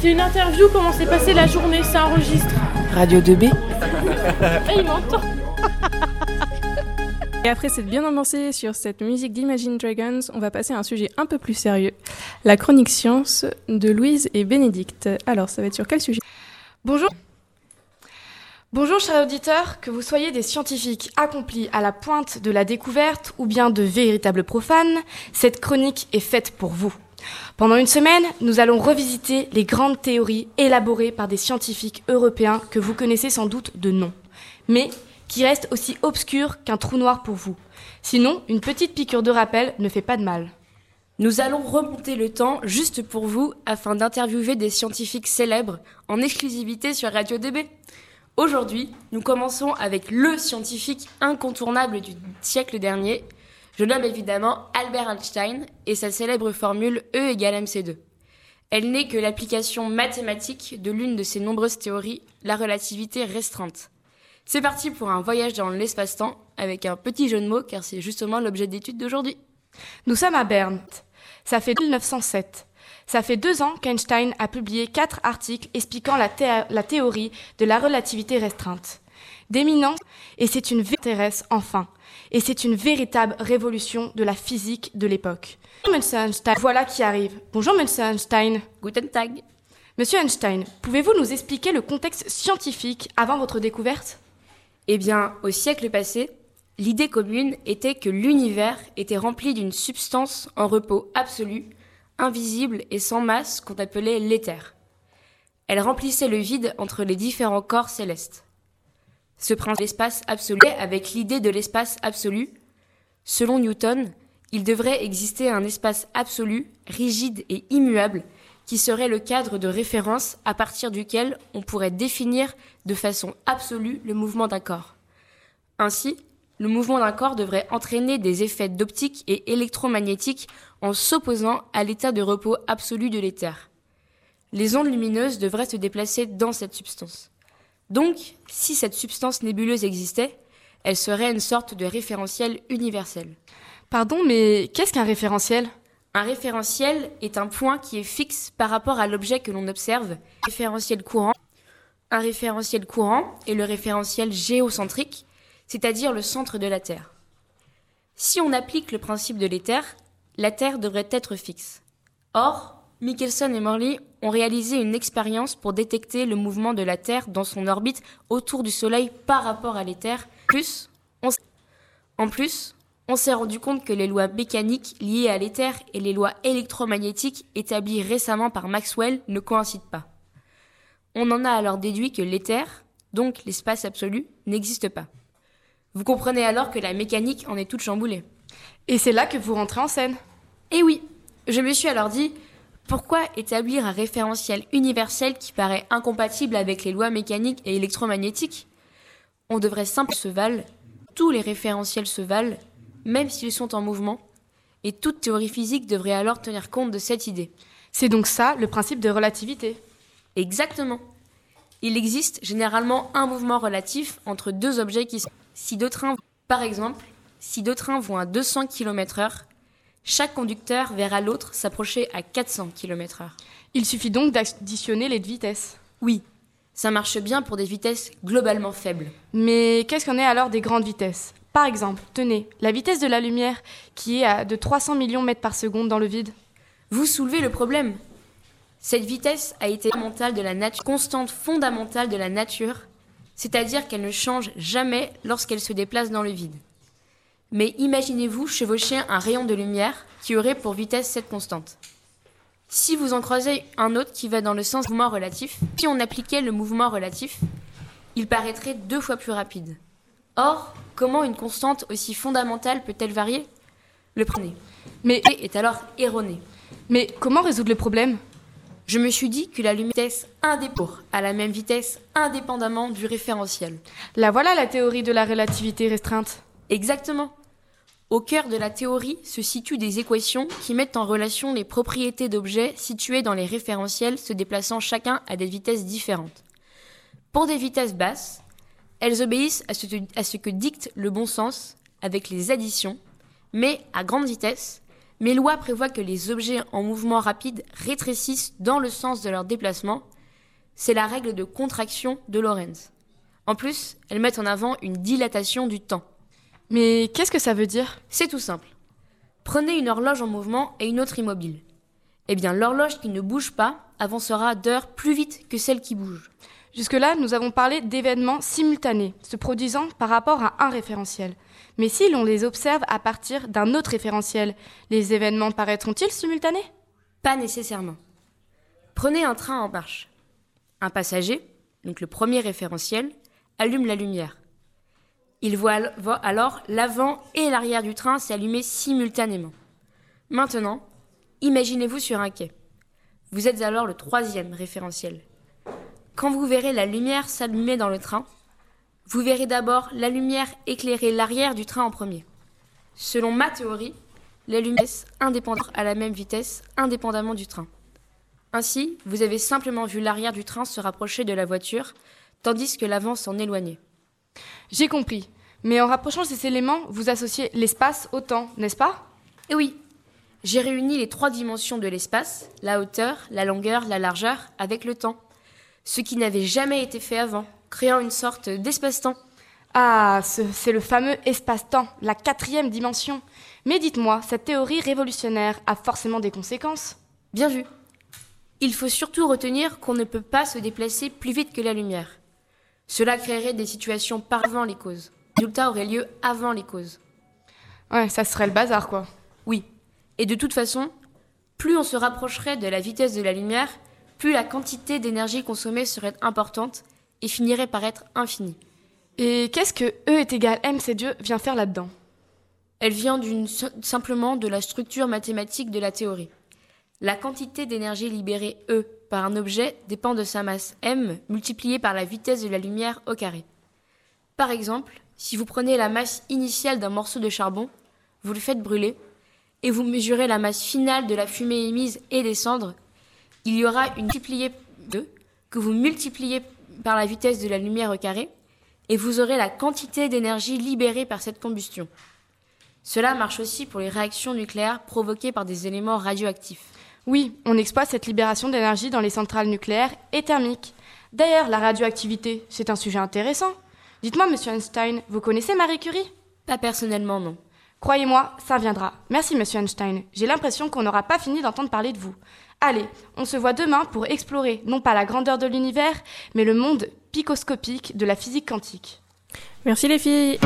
C'est une interview, comment s'est passée la journée, ça enregistre. Radio 2B. Ah, il m'entend. Et après s'être bien amorcé sur cette musique d'Imagine Dragons, on va passer à un sujet un peu plus sérieux, la chronique science de Louise et Bénédicte. Alors, ça va être sur quel sujet? Bonjour. Bonjour chers auditeurs, que vous soyez des scientifiques accomplis à la pointe de la découverte ou bien de véritables profanes, cette chronique est faite pour vous. Pendant une semaine, nous allons revisiter les grandes théories élaborées par des scientifiques européens que vous connaissez sans doute de nom, mais qui restent aussi obscurs qu'un trou noir pour vous. Sinon, une petite piqûre de rappel ne fait pas de mal. Nous allons remonter le temps juste pour vous afin d'interviewer des scientifiques célèbres en exclusivité sur Radio DB. Aujourd'hui, nous commençons avec le scientifique incontournable du siècle dernier. Je nomme évidemment Albert Einstein et sa célèbre formule E égale mc2. Elle n'est que l'application mathématique de l'une de ses nombreuses théories, la relativité restreinte. C'est parti pour un voyage dans l'espace-temps avec un petit jeu de mots car c'est justement l'objet d'étude d'aujourd'hui. Nous sommes à Berne. Ça fait 1907. Ça fait deux ans qu'Einstein a publié quatre articles expliquant la, thé- la théorie de la relativité restreinte. D'éminence, et c'est une intéresse enfin. Et c'est une véritable révolution de la physique de l'époque. Monsieur Einstein, voilà qui arrive. Bonjour Monsieur Einstein. Guten Tag. Monsieur Einstein, pouvez-vous nous expliquer le contexte scientifique avant votre découverte? Eh bien, au siècle passé, l'idée commune était que l'univers était rempli d'une substance en repos absolu, invisible et sans masse qu'on appelait l'éther. Elle remplissait le vide entre les différents corps célestes. Ce principe l'espace absolu avec l'idée de l'espace absolu. Selon Newton, il devrait exister un espace absolu, rigide et immuable, qui serait le cadre de référence à partir duquel on pourrait définir de façon absolue le mouvement d'un corps. Ainsi, le mouvement d'un corps devrait entraîner des effets d'optique et électromagnétique en s'opposant à l'état de repos absolu de l'éther. Les ondes lumineuses devraient se déplacer dans cette substance. Donc, si cette substance nébuleuse existait, elle serait une sorte de référentiel universel. Pardon, mais qu'est-ce qu'un référentiel? Un référentiel est un point qui est fixe par rapport à l'objet que l'on observe. Référentiel courant. Un référentiel courant est le référentiel géocentrique, c'est-à-dire le centre de la Terre. Si on applique le principe de l'éther, la Terre devrait être fixe. Or, Michelson et Morley ont réalisé une expérience pour détecter le mouvement de la Terre dans son orbite autour du Soleil par rapport à l'éther. Plus, on s- en plus, on s'est rendu compte que les lois mécaniques liées à l'éther et les lois électromagnétiques établies récemment par Maxwell ne coïncident pas. On en a alors déduit que l'éther, donc l'espace absolu, n'existe pas. Vous comprenez alors que la mécanique en est toute chamboulée. Et c'est là que vous rentrez en scène. Et oui, je me suis alors dit, pourquoi établir un référentiel universel qui paraît incompatible avec les lois mécaniques et électromagnétiques? On devrait simplement se valent, tous les référentiels se valent, même s'ils sont en mouvement, et toute théorie physique devrait alors tenir compte de cette idée. C'est donc ça le principe de relativité. Exactement. Il existe généralement un mouvement relatif entre deux objets qui sont... Si deux trains, par exemple, si deux trains vont à 200 km/h, chaque conducteur verra l'autre s'approcher à 400 km/h. Il suffit donc d'additionner les vitesses. Oui, ça marche bien pour des vitesses globalement faibles. Mais qu'est-ce qu'on est alors des grandes vitesses? Par exemple, tenez, la vitesse de la lumière qui est à de 300 millions mètres par seconde dans le vide. Vous soulevez le problème. Cette vitesse a été fondamentale de la nature, constante fondamentale de la nature, c'est-à-dire qu'elle ne change jamais lorsqu'elle se déplace dans le vide. Mais imaginez-vous chevaucher un rayon de lumière qui aurait pour vitesse cette constante. Si vous en croisez un autre qui va dans le sens du mouvement relatif, si on appliquait le mouvement relatif, il paraîtrait deux fois plus rapide. Or, comment une constante aussi fondamentale peut-elle varier? Le premier Mais, est alors erroné. mais comment résoudre le problème? Je me suis dit que la lumière vitesse indépendante à la même vitesse indépendamment du référentiel. La voilà la théorie de la relativité restreinte. Exactement. Au cœur de la théorie se situent des équations qui mettent en relation les propriétés d'objets situés dans les référentiels se déplaçant chacun à des vitesses différentes. Pour des vitesses basses, elles obéissent à ce, que dicte le bon sens avec les additions, mais à grande vitesse, Mes lois prévoient que les objets en mouvement rapide rétrécissent dans le sens de leur déplacement. C'est la règle de contraction de Lorentz. En plus, elles mettent en avant une dilatation du temps. Mais qu'est-ce que ça veut dire? C'est tout simple. Prenez une horloge en mouvement et une autre immobile. Eh bien, l'horloge qui ne bouge pas avancera d'heure plus vite que celle qui bouge. Jusque-là, nous avons parlé d'événements simultanés, se produisant par rapport à un référentiel. Mais si l'on les observe à partir d'un autre référentiel, les événements paraîtront-ils simultanés? Pas nécessairement. Prenez un train en marche. Un passager, donc le premier référentiel, allume la lumière. Il voit alors l'avant et l'arrière du train s'allumer simultanément. Maintenant, imaginez-vous sur un quai. Vous êtes alors le troisième référentiel. Quand vous verrez la lumière s'allumer dans le train, vous verrez d'abord la lumière éclairer l'arrière du train en premier. Selon ma théorie, la lumière indépendante à la même vitesse indépendamment du train. Ainsi, vous avez simplement vu l'arrière du train se rapprocher de la voiture, tandis que l'avant s'en éloignait. J'ai compris. Mais en rapprochant ces éléments, vous associez l'espace au temps, n'est-ce pas? Eh oui. J'ai réuni les trois dimensions de l'espace, la hauteur, la longueur, la largeur, avec le temps. Ce qui n'avait jamais été fait avant, créant une sorte d'espace-temps. Ah, c'est le fameux espace-temps, la quatrième dimension. Mais dites-moi, cette théorie révolutionnaire a forcément des conséquences? Bien vu. Il faut surtout retenir qu'on ne peut pas se déplacer plus vite que la lumière. Cela créerait des situations par avant les causes. Le résultat aurait lieu avant les causes. Ouais, ça serait le bazar, quoi. Oui. Et de toute façon, plus on se rapprocherait de la vitesse de la lumière, plus la quantité d'énergie consommée serait importante et finirait par être infinie. Et qu'est-ce que E est égal MC Dieu vient faire là-dedans? Elle vient simplement de la structure mathématique de la théorie. La quantité d'énergie libérée E par un objet dépend de sa masse m multipliée par la vitesse de la lumière au carré. Par exemple, si vous prenez la masse initiale d'un morceau de charbon, vous le faites brûler, et vous mesurez la masse finale de la fumée émise et des cendres, il y aura une multipliée de que vous multipliez par la vitesse de la lumière au carré, et vous aurez la quantité d'énergie libérée par cette combustion. Cela marche aussi pour les réactions nucléaires provoquées par des éléments radioactifs. Oui, on exploite cette libération d'énergie dans les centrales nucléaires et thermiques. D'ailleurs, la radioactivité, c'est un sujet intéressant. Dites-moi, monsieur Einstein, vous connaissez Marie Curie? Pas personnellement, non. Croyez-moi, ça viendra. Merci, monsieur Einstein. J'ai l'impression qu'on n'aura pas fini d'entendre parler de vous. Allez, on se voit demain pour explorer non pas la grandeur de l'univers, mais le monde picoscopique de la physique quantique. Merci les filles